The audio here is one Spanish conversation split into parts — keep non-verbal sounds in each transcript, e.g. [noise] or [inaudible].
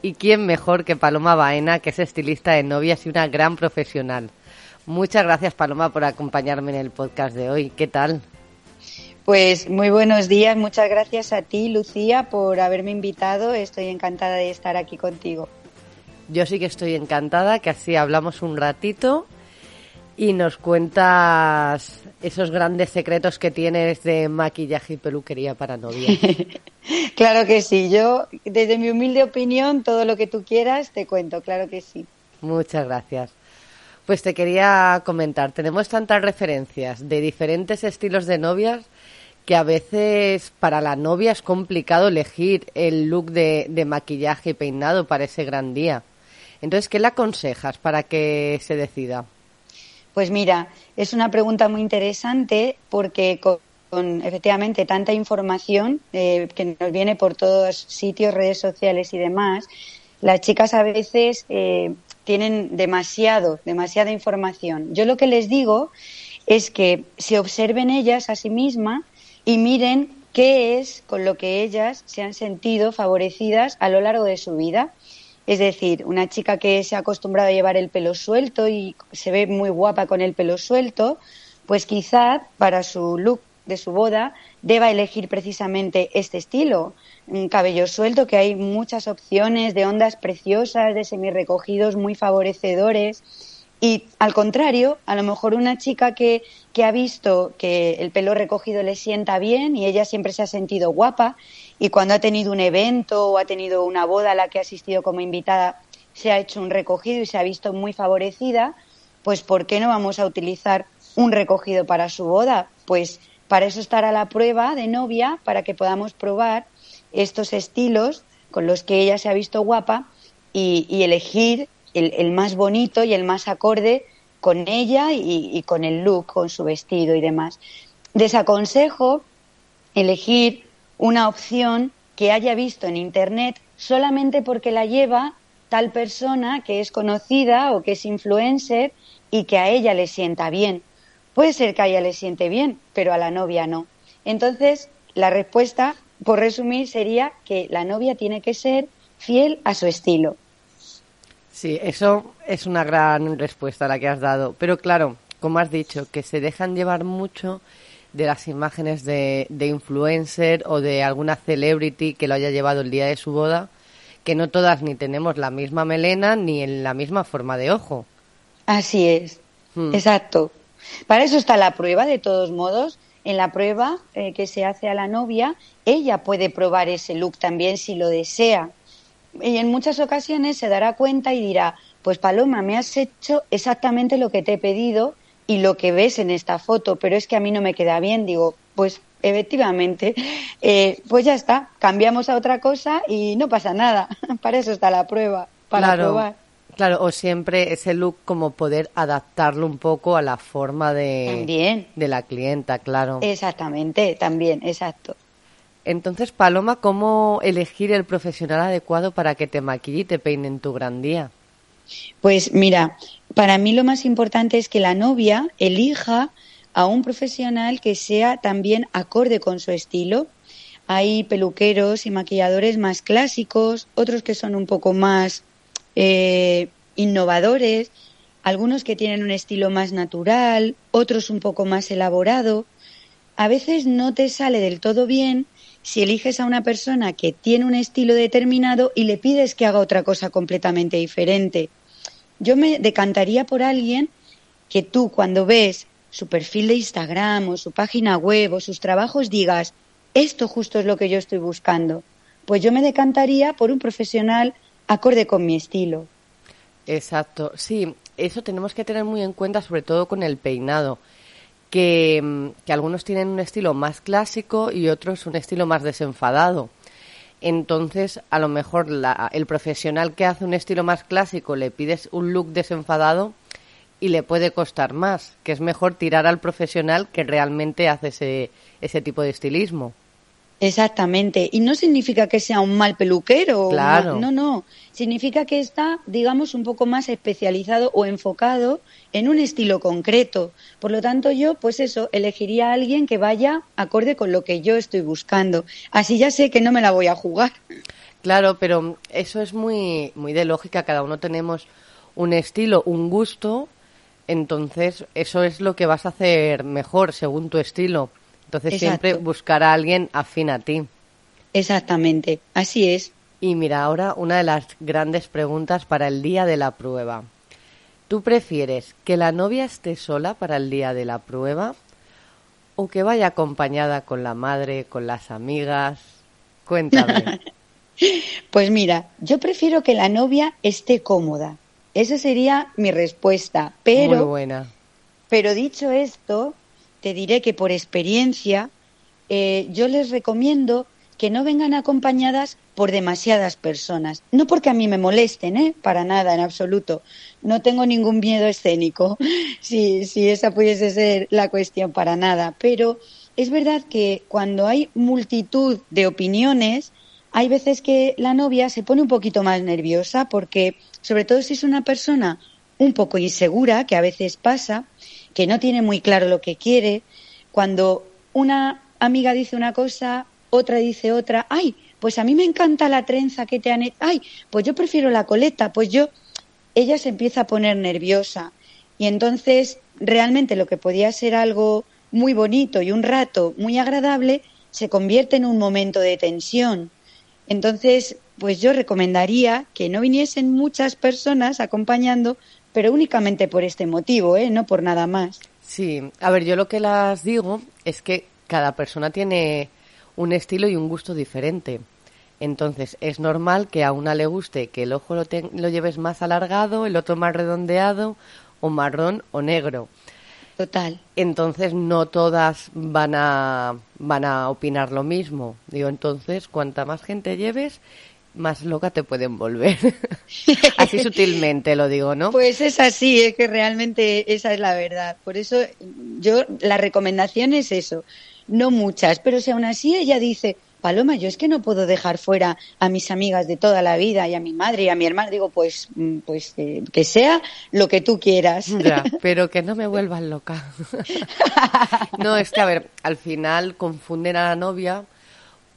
¿Y quién mejor que Paloma Baena, que es estilista de novias y una gran profesional? Muchas gracias Paloma por acompañarme en el podcast de hoy. ¿Qué tal? Pues muy buenos días, muchas gracias a ti Lucía por haberme invitado. Estoy encantada de estar aquí contigo. Yo sí que estoy encantada, que así hablamos un ratito y nos cuentas esos grandes secretos que tienes de maquillaje y peluquería para novias. [laughs] claro que sí, yo desde mi humilde opinión, todo lo que tú quieras te cuento, claro que sí. Muchas gracias. Pues te quería comentar, tenemos tantas referencias de diferentes estilos de novias que a veces para la novia es complicado elegir el look de, de maquillaje y peinado para ese gran día. Entonces, ¿qué le aconsejas para que se decida? Pues mira, es una pregunta muy interesante porque con, efectivamente tanta información eh, que nos viene por todos sitios, redes sociales y demás, las chicas a veces eh, tienen demasiado, demasiada información. Yo lo que les digo es que se observen ellas a sí mismas y miren qué es con lo que ellas se han sentido favorecidas a lo largo de su vida es decir, una chica que se ha acostumbrado a llevar el pelo suelto y se ve muy guapa con el pelo suelto, pues quizá para su look de su boda deba elegir precisamente este estilo. Un cabello suelto, que hay muchas opciones de ondas preciosas, de semirrecogidos muy favorecedores. Y al contrario, a lo mejor una chica que, que ha visto que el pelo recogido le sienta bien y ella siempre se ha sentido guapa y cuando ha tenido un evento o ha tenido una boda a la que ha asistido como invitada, se ha hecho un recogido y se ha visto muy favorecida, pues ¿por qué no vamos a utilizar un recogido para su boda? Pues para eso estará la prueba de novia, para que podamos probar estos estilos con los que ella se ha visto guapa y, elegir el, más bonito y el más acorde con ella y, y con el look, con su vestido y demás. Desaconsejo elegir una opción que haya visto en Internet solamente porque la lleva tal persona que es conocida o que es influencer y que a ella le sienta bien. Puede ser que a ella le siente bien, pero a la novia no. Entonces, la respuesta, por resumir, sería que la novia tiene que ser fiel a su estilo. Sí, eso es una gran respuesta la que has dado. Pero claro, como has dicho, que se dejan llevar mucho de las imágenes de, de influencer o de alguna celebrity que lo haya llevado el día de su boda, que no todas ni tenemos la misma melena ni en la misma forma de ojo. Así es, hmm. exacto. Para eso está la prueba, de todos modos. En la prueba eh, que se hace a la novia, ella puede probar ese look también si lo desea. Y en muchas ocasiones se dará cuenta y dirá, pues Paloma, me has hecho exactamente lo que te he pedido y lo que ves en esta foto, pero es que a mí no me queda bien, digo, pues efectivamente, [laughs] eh, pues ya está, cambiamos a otra cosa y no pasa nada. [laughs] para eso está la prueba, para probar. Claro, o siempre ese look como poder adaptarlo un poco a la forma de, de la clienta, claro. Exactamente, también, exacto. Entonces, Paloma, ¿cómo elegir el profesional adecuado para que te maquille y te peine en tu gran día? Pues mira, para mí lo más importante es que la novia elija a un profesional que sea también acorde con su estilo. Hay peluqueros y maquilladores más clásicos, otros que son un poco más eh, innovadores, algunos que tienen un estilo más natural, otros un poco más elaborado. A veces no te sale del todo bien si eliges a una persona que tiene un estilo determinado y le pides que haga otra cosa completamente diferente. Yo me decantaría por alguien que tú cuando ves su perfil de Instagram o su página web o sus trabajos digas, esto justo es lo que yo estoy buscando. Pues yo me decantaría por un profesional acorde con mi estilo. Exacto, sí, eso tenemos que tener muy en cuenta, sobre todo con el peinado, que, mm, que algunos tienen un estilo más clásico y otros un estilo más desenfadado. Entonces a lo mejor la, el profesional que hace un estilo más clásico le pides un look desenfadado y le puede costar más, que es mejor tirar al profesional que realmente hace ese, ese tipo de estilismo. Exactamente. Y no significa que sea un mal peluquero. Claro. no, no. Significa que está, digamos, un poco más especializado o enfocado en un estilo concreto. Por lo tanto, yo, pues eso, elegiría a alguien que vaya acorde con lo que yo estoy buscando. Así ya sé que no me la voy a jugar. Claro, pero eso es muy, muy de lógica. Cada uno tenemos un estilo, un gusto. Entonces, eso es lo que vas a hacer mejor según tu estilo. Entonces siempre buscar a alguien afín a ti. Exactamente, así es. Y mira, ahora una de las grandes preguntas para el día de la prueba. ¿Tú prefieres que la novia esté sola para el día de la prueba o que vaya acompañada con la madre, con las amigas? Cuéntame. [laughs] pues mira, yo prefiero que la novia esté cómoda. Esa sería mi respuesta. Pero, Muy buena. Pero dicho esto, te diré que por experiencia eh, yo les recomiendo que no vengan acompañadas por demasiadas personas. No porque a mí me molesten, ¿eh? Para nada, en absoluto. No tengo ningún miedo escénico, [laughs] si, si esa pudiese ser la cuestión, para nada. Pero es verdad que cuando hay multitud de opiniones, hay veces que la novia se pone un poquito más nerviosa porque, sobre todo si es una persona un poco insegura, que a veces pasa, que no tiene muy claro lo que quiere, cuando una amiga dice una cosa, otra dice otra, ay, pues a mí me encanta la trenza que te han hecho, ay, pues yo prefiero la coleta, pues yo, ella se empieza a poner nerviosa. Y entonces realmente lo que podía ser algo muy bonito y un rato muy agradable se convierte en un momento de tensión. Entonces, pues yo recomendaría que no viniesen muchas personas acompañando pero únicamente por este motivo, ¿eh? no por nada más. Sí, a ver, yo lo que las digo es que cada persona tiene un estilo y un gusto diferente. Entonces, es normal que a una le guste que el ojo lo, lo lleves más alargado, el otro más redondeado, o marrón o negro. Total. Entonces, no todas van a, van a opinar lo mismo. Digo, entonces, cuanta más gente lleves, más loca te pueden volver. [laughs] así sutilmente lo digo, ¿no? Pues es así, es que realmente esa es la verdad. Por eso yo, la recomendación es eso. No muchas, pero si aún así ella dice, Paloma, yo es que no puedo dejar fuera a mis amigas de toda la vida y a mi madre y a mi hermana. Digo, pues, mm, pues eh, que sea lo que tú quieras. [laughs] Ya, pero que no me vuelvan loca. [laughs] no, es que, a ver, al final confunden a la novia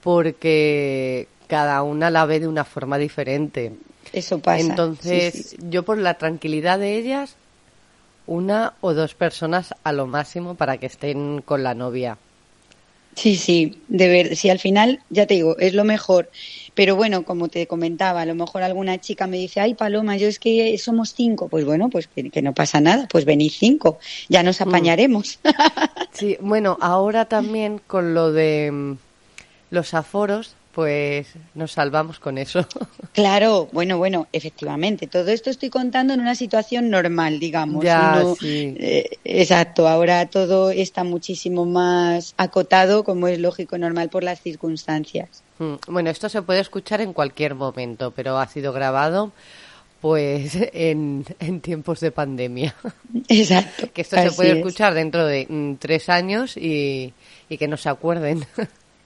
porque cada una la ve de una forma diferente. Eso pasa. Entonces, yo por la tranquilidad de ellas, una o dos personas a lo máximo para que estén con la novia. Sí, sí, de ver, si al final, ya te digo, es lo mejor. Pero bueno, como te comentaba, a lo mejor alguna chica me dice, ay Paloma, yo es que somos cinco. Pues bueno, pues que, no pasa nada, pues venid cinco, ya nos mm. apañaremos. Sí, bueno, ahora también con lo de mm, los aforos, pues nos salvamos con eso. [laughs] Claro, bueno, bueno, efectivamente. Todo esto estoy contando en una situación normal, digamos. Ya, sí. Eh, exacto, ahora todo está muchísimo más acotado, como es lógico, normal por las circunstancias. Mm, bueno, esto se puede escuchar en cualquier momento, pero ha sido grabado pues [laughs] en, tiempos de pandemia. [laughs] Exacto. que esto se puede escuchar dentro de mm, tres años y, y que no se acuerden.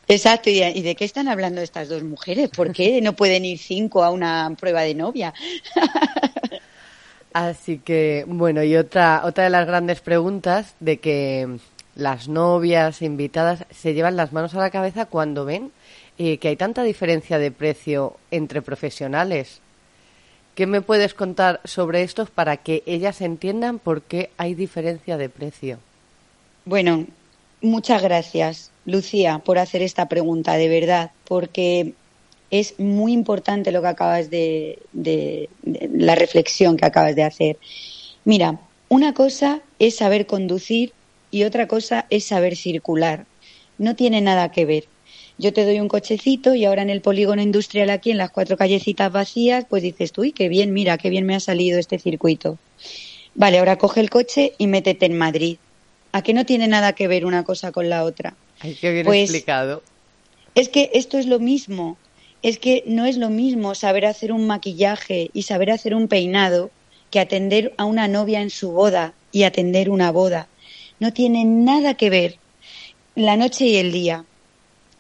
Exacto, ¿y de qué están hablando estas dos mujeres? ¿Por qué no pueden ir cinco a una prueba de novia? [laughs] Así que, bueno, y otra, otra de las grandes preguntas de que las novias invitadas se llevan las manos a la cabeza cuando ven eh, que hay tanta diferencia de precio entre profesionales. ¿Qué me puedes contar sobre esto para que ellas entiendan por qué hay diferencia de precio? Bueno, muchas gracias. Lucía, por hacer esta pregunta, de verdad, porque es muy importante lo que acabas de, la reflexión que acabas de hacer. Mira, una cosa es saber conducir y otra cosa es saber circular. No tiene nada que ver. Yo te doy un cochecito y ahora en el polígono industrial aquí, en las cuatro callecitas vacías, pues dices tú, uy, qué bien, mira, qué bien me ha salido este circuito. Vale, ahora coge el coche y métete en Madrid. ¿A qué no tiene nada que ver una cosa con la otra? Ay, qué bien pues, explicado. Es que esto es lo mismo. es que no es lo mismo saber hacer un maquillaje y saber hacer un peinado que atender a una novia en su boda y atender una boda. No tiene nada que ver la noche y el día.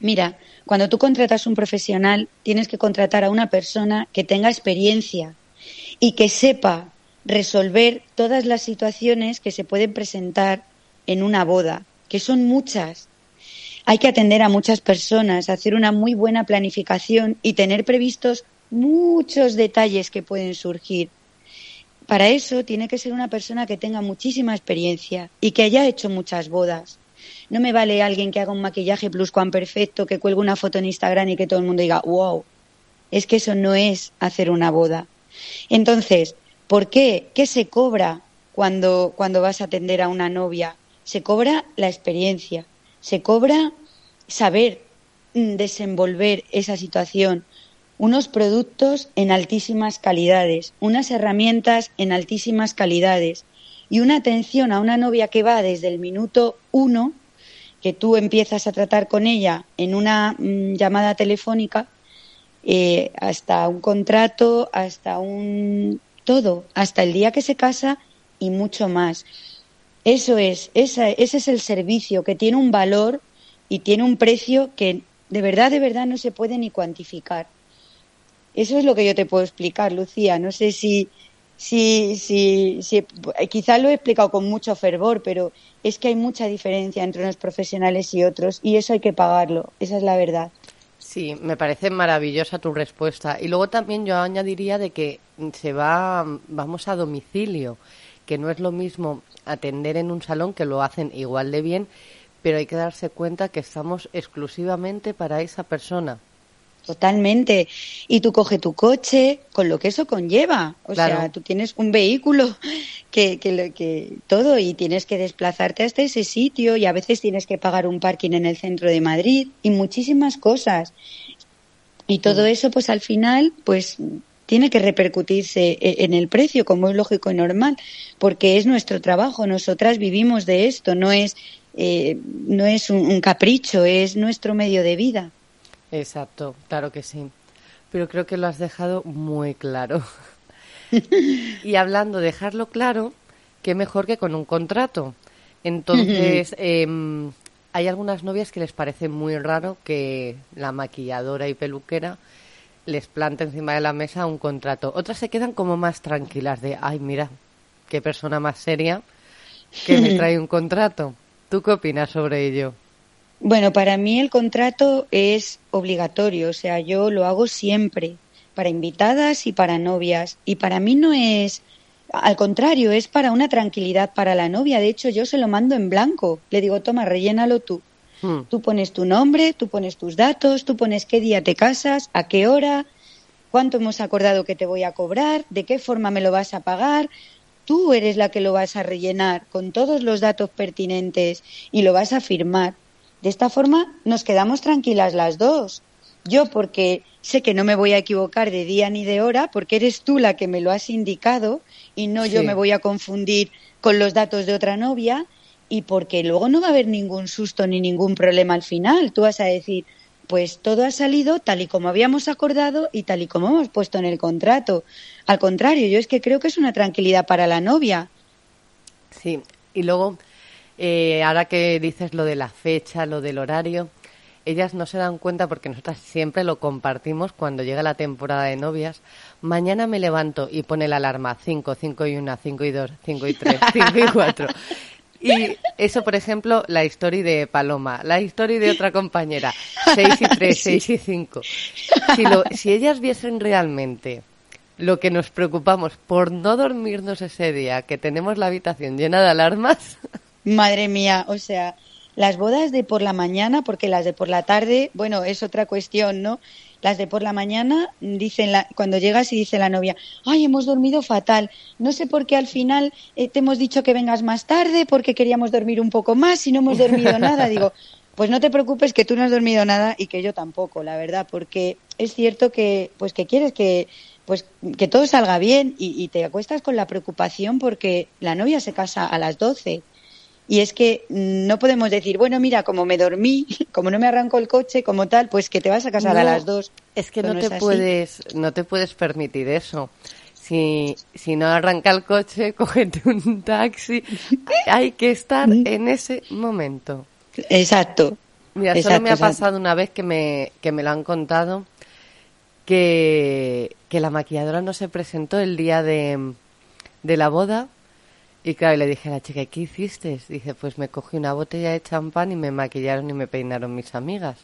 Mira, cuando tú contratas un profesional, tienes que contratar a una persona que tenga experiencia y que sepa resolver todas las situaciones que se pueden presentar en una boda, que son muchas. Hay que atender a muchas personas, hacer una muy buena planificación y tener previstos muchos detalles que pueden surgir. Para eso tiene que ser una persona que tenga muchísima experiencia y que haya hecho muchas bodas. No me vale alguien que haga un maquillaje perfecto, que cuelgue una foto en Instagram y que todo el mundo diga, wow. Es que eso no es hacer una boda. Entonces, ¿por qué? ¿Qué se cobra cuando, cuando vas a atender a una novia? Se cobra la experiencia, se cobra saber mm, desenvolver esa situación, unos productos en altísimas calidades, unas herramientas en altísimas calidades y una atención a una novia que va desde el minuto uno que tú empiezas a tratar con ella en una mm, llamada telefónica eh, hasta un contrato, hasta un todo, hasta el día que se casa y mucho más. Eso es, ese es el servicio que tiene un valor y tiene un precio que de verdad, de verdad no se puede ni cuantificar. Eso es lo que yo te puedo explicar, Lucía. No sé si, si, si, si quizá lo he explicado con mucho fervor, pero es que hay mucha diferencia entre unos profesionales y otros y eso hay que pagarlo, esa es la verdad. Sí, me parece maravillosa tu respuesta. Y luego también yo añadiría de que se va, vamos a domicilio, que no es lo mismo atender en un salón que lo hacen igual de bien, pero hay que darse cuenta que estamos exclusivamente para esa persona. Totalmente. Y tú coges tu coche con lo que eso conlleva. O sea, tú tienes un vehículo que, que, que todo y tienes que desplazarte hasta ese sitio y a veces tienes que pagar un parking en el centro de Madrid y muchísimas cosas. Y todo eso, pues al final, pues tiene que repercutirse e, en el precio, como es lógico y normal, porque es nuestro trabajo. Nosotras vivimos de esto, no es, eh, no es un capricho, es nuestro medio de vida. Exacto, claro que sí. Pero creo que lo has dejado muy claro. [laughs] y hablando de dejarlo claro, qué mejor que con un contrato. Entonces, em, hay algunas novias que les parece muy raro que la maquilladora y peluquera les plante encima de la mesa un contrato. Otras se quedan como más tranquilas de, ay, mira, qué persona más seria que me [laughs] trae un contrato. ¿Tú qué opinas sobre ello? Bueno, para mí el contrato es obligatorio, o sea, yo lo hago siempre, para invitadas y para novias. Y para mí no es, al contrario, es para una tranquilidad para la novia. De hecho, yo se lo mando en blanco. Le digo, toma, rellénalo tú. Hmm. Tú pones tu nombre, tú pones tus datos, tú pones qué día te casas, a qué hora, cuánto hemos acordado que te voy a cobrar, de qué forma me lo vas a pagar. Tú eres la que lo vas a rellenar con todos los datos pertinentes y lo vas a firmar. De esta forma nos quedamos tranquilas las dos. Yo porque sé que no me voy a equivocar de día ni de hora, porque eres tú la que me lo has indicado y no yo me voy a confundir con los datos de otra novia y porque luego no va a haber ningún susto ni ningún problema al final. Tú vas a decir, pues todo ha salido tal y como habíamos acordado y tal y como hemos puesto en el contrato. Al contrario, yo es que creo que es una tranquilidad para la novia. Sí, y luego eh, ahora que dices lo de la fecha, lo del horario, ellas no se dan cuenta porque nosotras siempre lo compartimos cuando llega la temporada de novias. Mañana me levanto y pone la alarma 5, 5 y 1, 5 y 2, 5 y 3, 5 [laughs] y 4. Y eso, por ejemplo, la historia de Paloma, la historia de otra compañera, 6 y 3, 6 [laughs] y 5. Si, si ellas viesen realmente lo que nos preocupamos por no dormirnos ese día, que tenemos la habitación llena de alarmas, Madre mía, o sea, las bodas de por la mañana, porque las de por la tarde, bueno, es otra cuestión, ¿no? Las de por la mañana, dicen la, cuando llegas y dice la novia, ay, hemos dormido fatal. No sé por qué al final eh, te hemos dicho que vengas más tarde, porque queríamos dormir un poco más y no hemos dormido [laughs] nada. Digo, pues no te preocupes que tú no has dormido nada y que yo tampoco, la verdad, porque es cierto que, pues que quieres que, pues que todo salga bien y, y te acuestas con la preocupación porque la novia se casa a las doce y es que no podemos decir, bueno, mira, como me dormí, [laughs] como no me arranco el coche, como tal, pues que te vas a casar a las dos. Es que no, te puedes, no te puedes permitir eso. Si, si no arranca el coche, [laughs] cógete un taxi. Hay que estar mm. en ese momento. Exacto. Mira, solo me ha pasado una vez que me, que me lo han contado que, que la maquilladora no se presentó el día de, de la boda y claro, le dije a la chica, ¿qué hiciste? Dice, pues me cogí una botella de champán y me maquillaron y me peinaron mis amigas.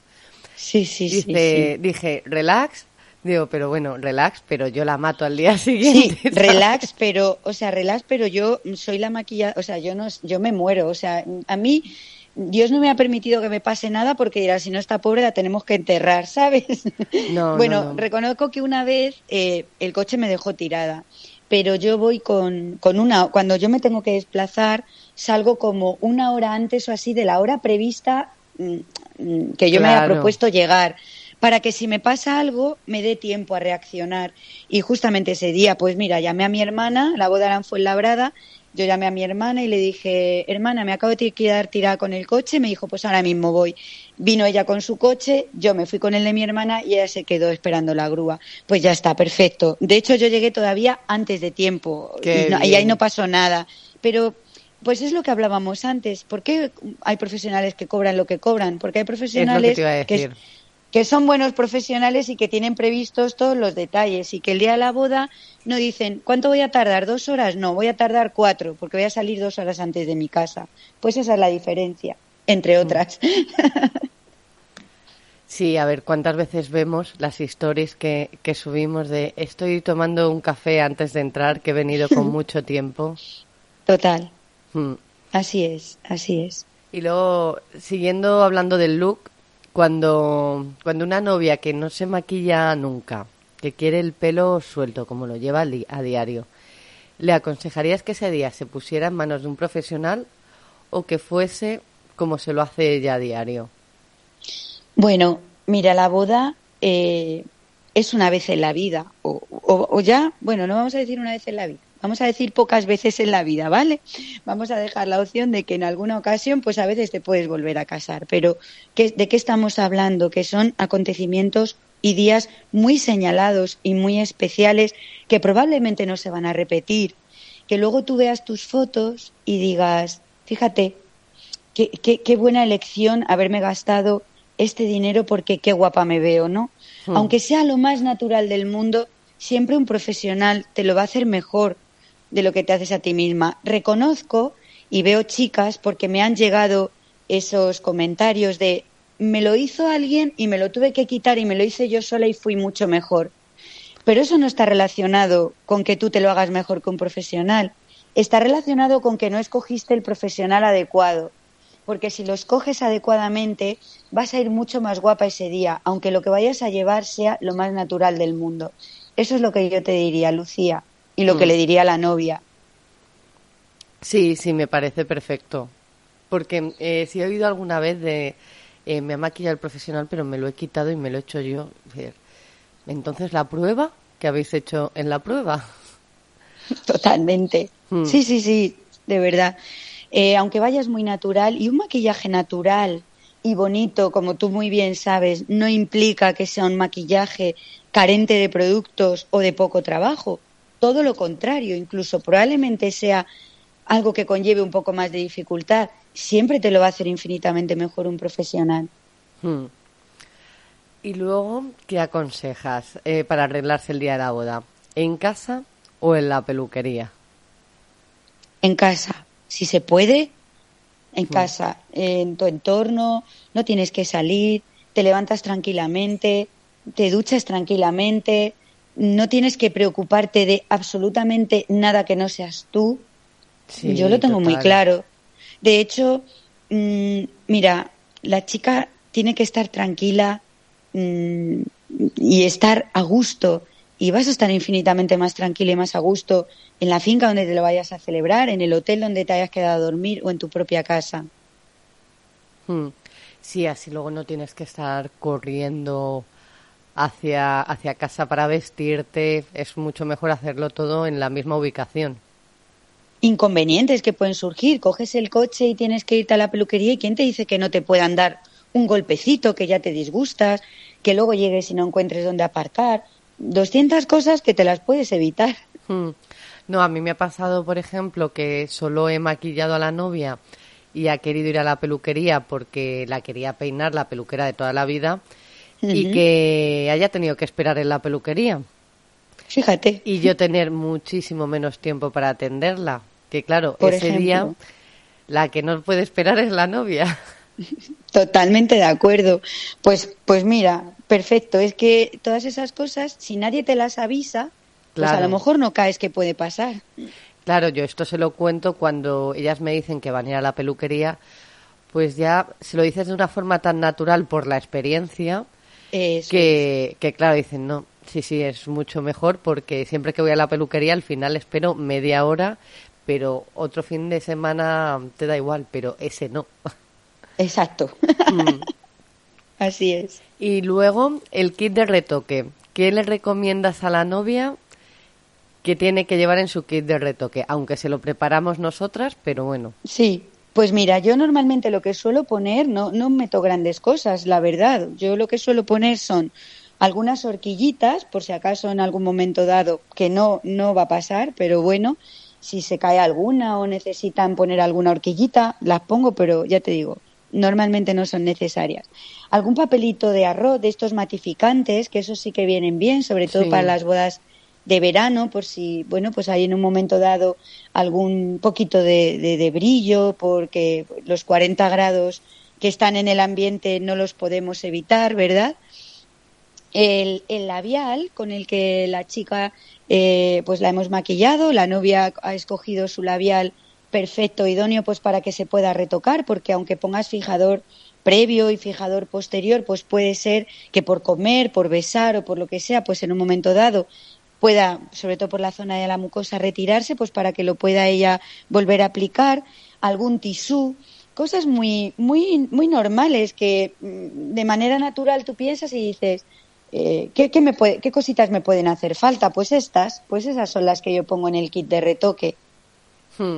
Sí, sí, sí, Dije, relax. Digo, pero bueno, relax, pero yo la mato al día [laughs] siguiente. Sí, relax, pero, o sea, relax, pero yo soy la maquillada, o sea, yo no, yo me muero, o sea, a mí Dios no me ha permitido que me pase nada porque dirá, si no está pobre la tenemos que enterrar, [laughs] ¿sabes? No, bueno, reconozco que una vez eh, el coche me dejó tirada pero yo voy con, con una, cuando yo me tengo que desplazar, salgo como una hora antes o así de la hora prevista mm, mm, que yo me había propuesto llegar para que si me pasa algo me dé tiempo a reaccionar. Y justamente ese día, pues mira, llamé a mi hermana, la boda fue labrada, yo llamé a mi hermana y le dije, hermana, me acabo de quedar tirada con el coche, me dijo, pues ahora mismo voy. Vino ella con su coche, yo me fui con el de mi hermana y ella se quedó esperando la grúa. Pues ya está, perfecto. De hecho, yo llegué todavía antes de tiempo y, ahí no pasó nada. Pero pues es lo que hablábamos antes. ¿Por qué hay profesionales que cobran lo que cobran? Porque hay profesionales que, que, son buenos profesionales y que tienen previstos todos los detalles y que el día de la boda no dicen, ¿cuánto voy a tardar? ¿Dos horas? No, voy a tardar cuatro porque voy a salir dos horas antes de mi casa. Pues esa es la diferencia entre mm. otras. [laughs] Sí, a ver, ¿cuántas veces vemos las historias que, que subimos de estoy tomando un café antes de entrar que he venido con [laughs] mucho tiempo? Total. Mm. Así es, así es. Y luego, siguiendo hablando del look, cuando, cuando una novia que no se maquilla nunca, que quiere el pelo suelto, como lo lleva a diario, ¿le aconsejarías que ese día se pusiera en manos de un profesional o que fuese como se lo hace ella a diario? Bueno, mira, la boda eh, es una vez en la vida, o, ya, bueno, no vamos a decir una vez en la vida, vamos a decir pocas veces en la vida, ¿vale? Vamos a dejar la opción de que en alguna ocasión, pues a veces te puedes volver a casar, pero ¿de qué estamos hablando? Que son acontecimientos y días muy señalados y muy especiales que probablemente no se van a repetir. Que luego tú veas tus fotos y digas, fíjate, qué, buena elección haberme gastado este dinero porque qué guapa me veo, ¿no? Hmm. Aunque sea lo más natural del mundo, siempre un profesional te lo va a hacer mejor de lo que te haces a ti misma. Reconozco y veo chicas porque me han llegado esos comentarios de me lo hizo alguien y me lo tuve que quitar y me lo hice yo sola y fui mucho mejor. Pero eso no está relacionado con que tú te lo hagas mejor que un profesional. Está relacionado con que no escogiste el profesional adecuado porque si lo escoges adecuadamente vas a ir mucho más guapa ese día, aunque lo que vayas a llevar sea lo más natural del mundo. Eso es lo que yo te diría, Lucía, y lo que mm. le diría a la novia. Sí, sí, me parece perfecto. Porque eh, si he oído alguna vez de eh, me ha maquillado el profesional, pero me lo he quitado y me lo he hecho yo. Entonces, ¿la prueba? ¿Qué habéis hecho en la prueba? [laughs] Totalmente. Mm. Sí, sí, sí, de verdad. Eh, aunque vayas muy natural, y un maquillaje natural y bonito, como tú muy bien sabes, no implica que sea un maquillaje carente de productos o de poco trabajo. Todo lo contrario, incluso probablemente sea algo que conlleve un poco más de dificultad. Siempre te lo va a hacer infinitamente mejor un profesional. Hmm. Y luego, ¿qué aconsejas eh, para arreglarse el día de la boda? ¿En casa o en la peluquería? En casa, si se puede, en casa, en tu entorno, no tienes que salir, te levantas tranquilamente, te duchas tranquilamente, no tienes que preocuparte de absolutamente nada que no seas tú. Yo lo tengo muy claro. De hecho, mm, mira, la chica tiene que estar tranquila mm, y estar a gusto y vas a estar infinitamente más tranquila y más a gusto en la finca donde te lo vayas a celebrar, en el hotel donde te hayas quedado a dormir o en tu propia casa. Hmm. Sí, así luego no tienes que estar corriendo hacia, hacia casa para vestirte. Es mucho mejor hacerlo todo en la misma ubicación. Inconvenientes que pueden surgir. Coges el coche y tienes que irte a la peluquería y ¿quién te dice que no te puedan dar un golpecito, que ya te disgustas, que luego llegues y no encuentres dónde aparcar. 200 cosas que te las puedes evitar. Hmm. No, a mí me ha pasado, por ejemplo, que solo he maquillado a la novia y ha querido ir a la peluquería porque la quería peinar, la peluquera de toda la vida, y que haya tenido que esperar en la peluquería. Fíjate. Y yo tener muchísimo menos tiempo para atenderla. Que claro, ese día la que no puede esperar es la novia. Totalmente de acuerdo. Pues, pues mira, perfecto. Es que todas esas cosas, si nadie te las avisa, pues a lo mejor no caes que puede pasar. Claro, yo esto se lo cuento cuando ellas me dicen que van a ir a la peluquería, pues ya se lo dices de una forma tan natural por la experiencia que, que, claro, dicen, no, sí, sí, es mucho mejor porque siempre que voy a la peluquería al final espero media hora, pero otro fin de semana te da igual, pero ese no. Exacto. [laughs] Mm. Así es. Y luego el kit de retoque. ¿Qué le recomiendas a la novia que tiene que llevar en su kit de retoque? Aunque se lo preparamos nosotras, pero bueno. Sí, pues mira, yo normalmente lo que suelo poner, no, no meto grandes cosas, la verdad. Yo lo que suelo poner son algunas horquillitas, por si acaso en algún momento dado, que no, no va a pasar, pero bueno, si se cae alguna o necesitan poner alguna horquillita, las pongo, pero ya te digo, normalmente no son necesarias. Algún papelito de arroz de estos matificantes, que esos sí que vienen bien, sobre todo para las bodas de verano, por si, bueno, pues hay en un momento dado algún poquito de, brillo, porque los 40 grados que están en el ambiente no los podemos evitar, ¿verdad? El, el, labial con el que la chica eh, pues la hemos maquillado, la novia ha escogido su labial perfecto, idóneo pues para que se pueda retocar, porque aunque pongas fijador previo y fijador posterior, pues puede ser que por comer, por besar o por lo que sea, pues en un momento dado pueda, sobre todo por la zona de la mucosa, retirarse, pues para que lo pueda ella volver a aplicar, algún tisú, cosas muy, muy, muy normales que mm, de manera natural tú piensas y dices, eh, ¿qué, me puede, ¿qué cositas me pueden hacer falta? Pues estas, pues esas son las que yo pongo en el kit de retoque. Hmm.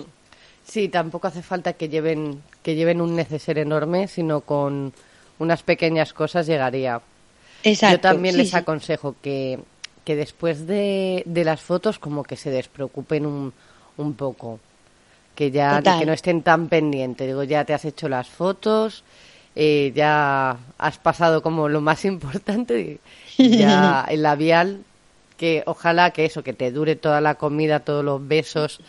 Sí, tampoco hace falta que lleven, que lleven un neceser enorme, sino con unas pequeñas cosas llegaría. Exacto, yo también les aconsejo que que después de, de las fotos como que se despreocupen un, un poco, que ya que no estén tan pendientes. Digo, ya te has hecho las fotos, eh, ya has pasado como lo más [laughs] importante, ya [laughs] el labial, que ojalá que eso, que te dure toda la comida, todos los besos,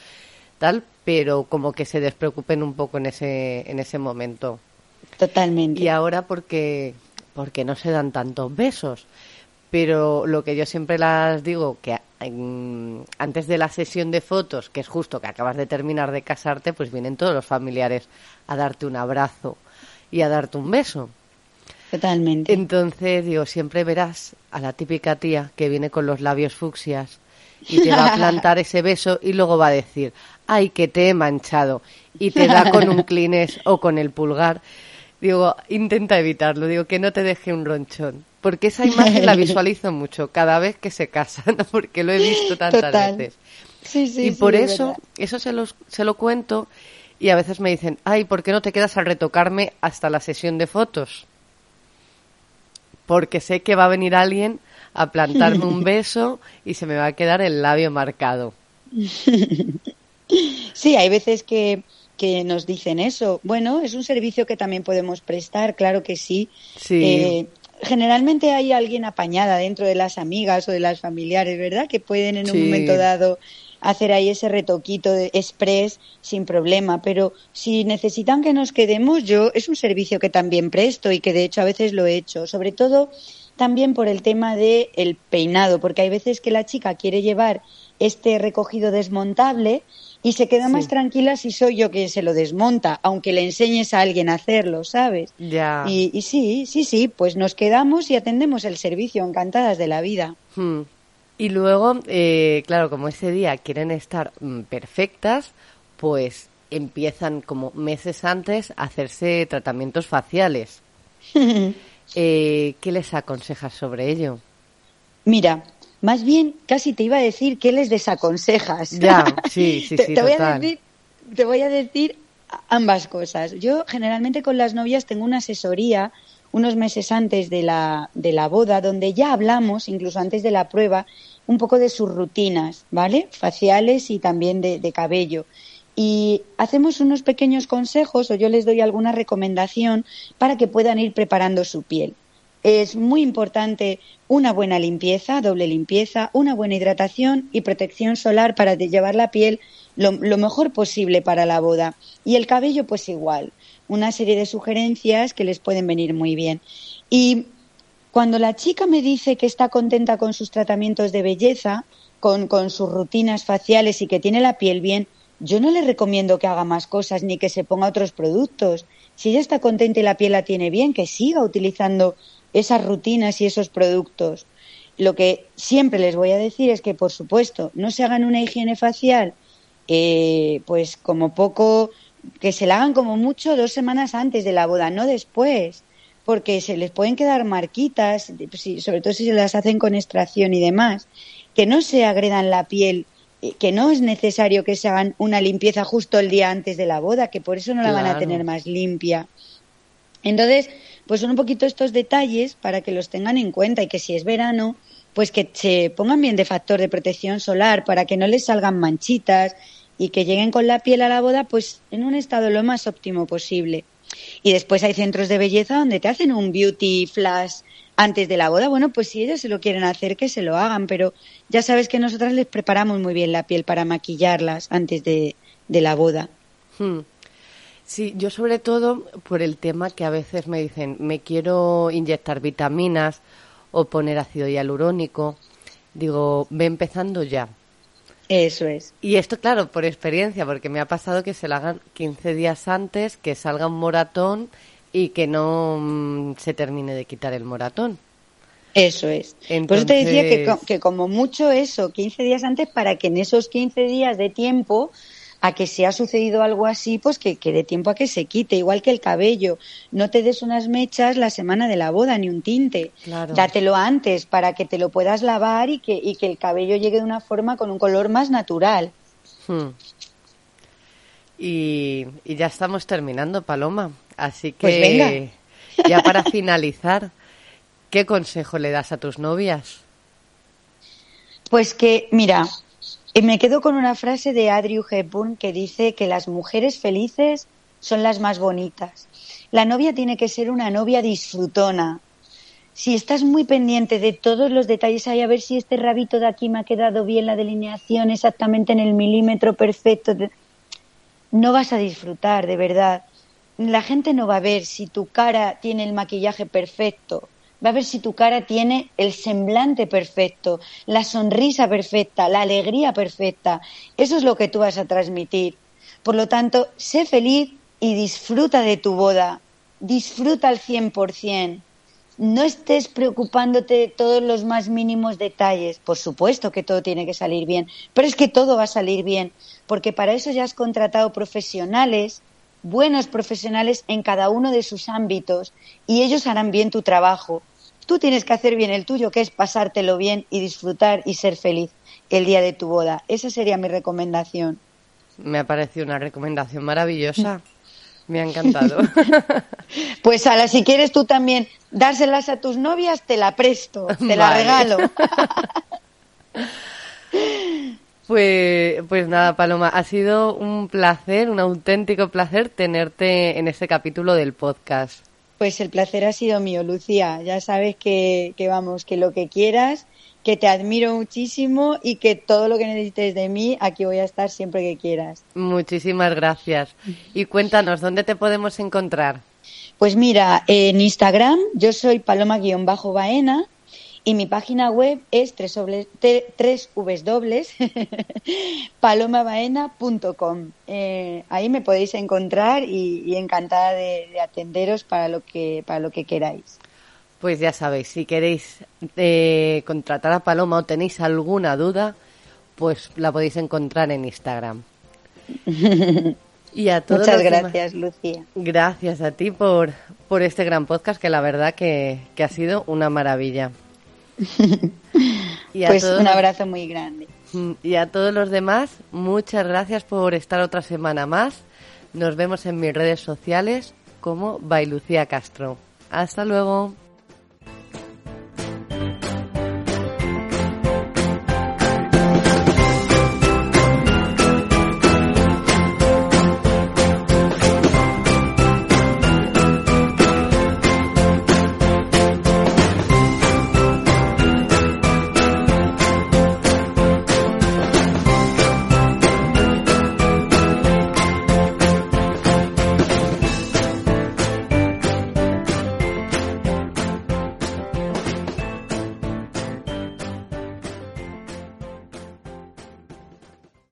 tal, pero como que se despreocupen un poco en ese, en ese momento. Totalmente. Y ahora porque, porque no se dan tantos besos pero lo que yo siempre las digo, que antes de la sesión de fotos, que es justo que acabas de terminar de casarte, pues vienen todos los familiares a darte un abrazo y a darte un beso. Totalmente. Entonces, digo, siempre verás a la típica tía que viene con los labios fucsias y te va a [laughs] plantar ese beso y luego va a decir, ay, que te he manchado, y te da con un clines o con el pulgar. Digo, intenta evitarlo, digo, que no te deje un ronchón porque esa imagen la [laughs] visualizo mucho cada vez que se casan, [laughs] porque lo he visto tantas veces. Sí, sí, y por eso, eso se, los, se lo cuento y a veces me dicen, ay, ¿por qué no te quedas a retocarme hasta la sesión de fotos? Porque sé que va a venir alguien a plantarme un [laughs] beso y se me va a quedar el labio marcado. Sí, hay veces que, que nos dicen eso. Bueno, es un servicio que también podemos prestar, claro que sí. Sí. Eh, generalmente hay alguien apañada dentro de las amigas o de las familiares, ¿verdad? Que pueden en un momento dado hacer ahí ese retoquito de express sin problema, pero si necesitan que nos quedemos, yo es un servicio que también presto y que de hecho a veces lo he hecho, sobre todo también por el tema del el peinado, porque hay veces que la chica quiere llevar este recogido desmontable y se queda más tranquila si soy yo que se lo desmonta, aunque le enseñes a alguien a hacerlo, ¿sabes? Ya. Y, sí, sí, sí, pues nos quedamos y atendemos el servicio, encantadas de la vida. Hmm. Y luego, eh, claro, como ese día quieren estar mm, perfectas, pues empiezan como meses antes a hacerse tratamientos faciales. [laughs] eh, ¿Qué les aconsejas sobre ello? Mira, más bien, casi te iba a decir qué les desaconsejas. Ya, sí, [laughs] sí, sí. te, Voy a decir, te voy a decir ambas cosas. Yo generalmente con las novias tengo una asesoría unos meses antes de la, de la boda, donde ya hablamos, incluso antes de la prueba, un poco de sus rutinas, ¿vale? Faciales y también de, de cabello y hacemos unos pequeños consejos o yo les doy alguna recomendación para que puedan ir preparando su piel. Es muy importante una buena limpieza, doble limpieza, una buena hidratación y protección solar para llevar la piel lo, mejor posible para la boda. Y el cabello, pues igual. Una serie de sugerencias que les pueden venir muy bien. Y cuando la chica me dice que está contenta con sus tratamientos de belleza, con, con sus rutinas faciales y que tiene la piel bien, yo no le recomiendo que haga más cosas ni que se ponga otros productos. Si ella está contenta y la piel la tiene bien, que siga utilizando esas rutinas y esos productos. Lo que siempre les voy a decir es que, por supuesto, no se hagan una higiene facial, eh, pues como poco, que se la hagan como mucho dos semanas antes de la boda, no después, porque se les pueden quedar marquitas, sobre todo si se las hacen con extracción y demás, que no se agredan la piel que no es necesario que se hagan una limpieza justo el día antes de la boda, que por eso no la van a tener más limpia. Entonces, pues son un poquito estos detalles para que los tengan en cuenta y que si es verano, pues que se pongan bien de factor de protección solar para que no les salgan manchitas y que lleguen con la piel a la boda pues en un estado lo más óptimo posible. Y después hay centros de belleza donde te hacen un beauty flash antes de la boda, bueno, pues si ellos se lo quieren hacer, que se lo hagan, pero ya sabes que nosotras les preparamos muy bien la piel para maquillarlas antes de, la boda. Hmm. Sí, yo sobre todo por el tema que a veces me dicen, me quiero inyectar vitaminas o poner ácido hialurónico, digo, ve empezando ya. Eso es. Y esto, claro, por experiencia, porque me ha pasado que se lo hagan 15 días antes, que salga un moratón y que no mm, se termine de quitar el moratón. Eso es. Por eso te decía que, que, como mucho eso, 15 días antes, para que en esos 15 días de tiempo a que si ha sucedido algo así, pues que, quede tiempo a que se quite, igual que el cabello. No te des unas mechas la semana de la boda, ni un tinte. Dátelo antes para que te lo puedas lavar y que, y que el cabello llegue de una forma con un color más natural. Hmm. Y, ya estamos terminando, Paloma. Así pues que, [laughs] ya para finalizar, ¿qué consejo le das a tus novias? Pues que, mira, me quedo con una frase de Adriu Hepburn que dice que las mujeres felices son las más bonitas. La novia tiene que ser una novia disfrutona. Si estás muy pendiente de todos los detalles, hay a ver si este rabito de aquí me ha quedado bien la delineación exactamente en el milímetro perfecto no vas a disfrutar, de verdad. La gente no va a ver si tu cara tiene el maquillaje perfecto, va a ver si tu cara tiene el semblante perfecto, la sonrisa perfecta, la alegría perfecta. Eso es lo que tú vas a transmitir. Por lo tanto, sé feliz y disfruta de tu boda. Disfruta al cien por cien no estés preocupándote de todos los más mínimos detalles. Por supuesto que todo tiene que salir bien, pero es que todo va a salir bien, porque para eso ya has contratado profesionales, buenos profesionales en cada uno de sus ámbitos, y ellos harán bien tu trabajo. Tú tienes que hacer bien el tuyo, que es pasártelo bien y disfrutar y ser feliz el día de tu boda. Esa sería mi recomendación. Me ha parecido una recomendación maravillosa. [laughs] Me ha encantado. [laughs] pues Ala, si quieres tú también dárselas a tus novias, te la presto, te la regalo. [laughs] Pues, pues nada, Paloma, ha sido un placer, un auténtico placer tenerte en este capítulo del podcast. Pues el placer ha sido mío, Lucía. Ya sabes que, que vamos, que lo que quieras que te admiro muchísimo y que todo lo que necesites de mí, aquí voy a estar siempre que quieras. Muchísimas gracias. Y cuéntanos, ¿dónde te podemos encontrar? Pues mira, en Instagram yo soy paloma-baena y mi página web es tres [laughs] palomabaena.com. Eh, ahí me podéis encontrar y, encantada de, de, atenderos para lo que para lo que queráis. Pues ya sabéis, si queréis eh, contratar a Paloma o tenéis alguna duda, pues la podéis encontrar en Instagram. [laughs] Y a todos Muchas gracias, Lucía. Gracias a ti por, por este gran podcast que la verdad que, ha sido una maravilla. [laughs] y pues un abrazo muy grande. Y a todos los demás, muchas gracias por estar otra semana más. Nos vemos en mis redes sociales como Bailucía Castro. Hasta luego.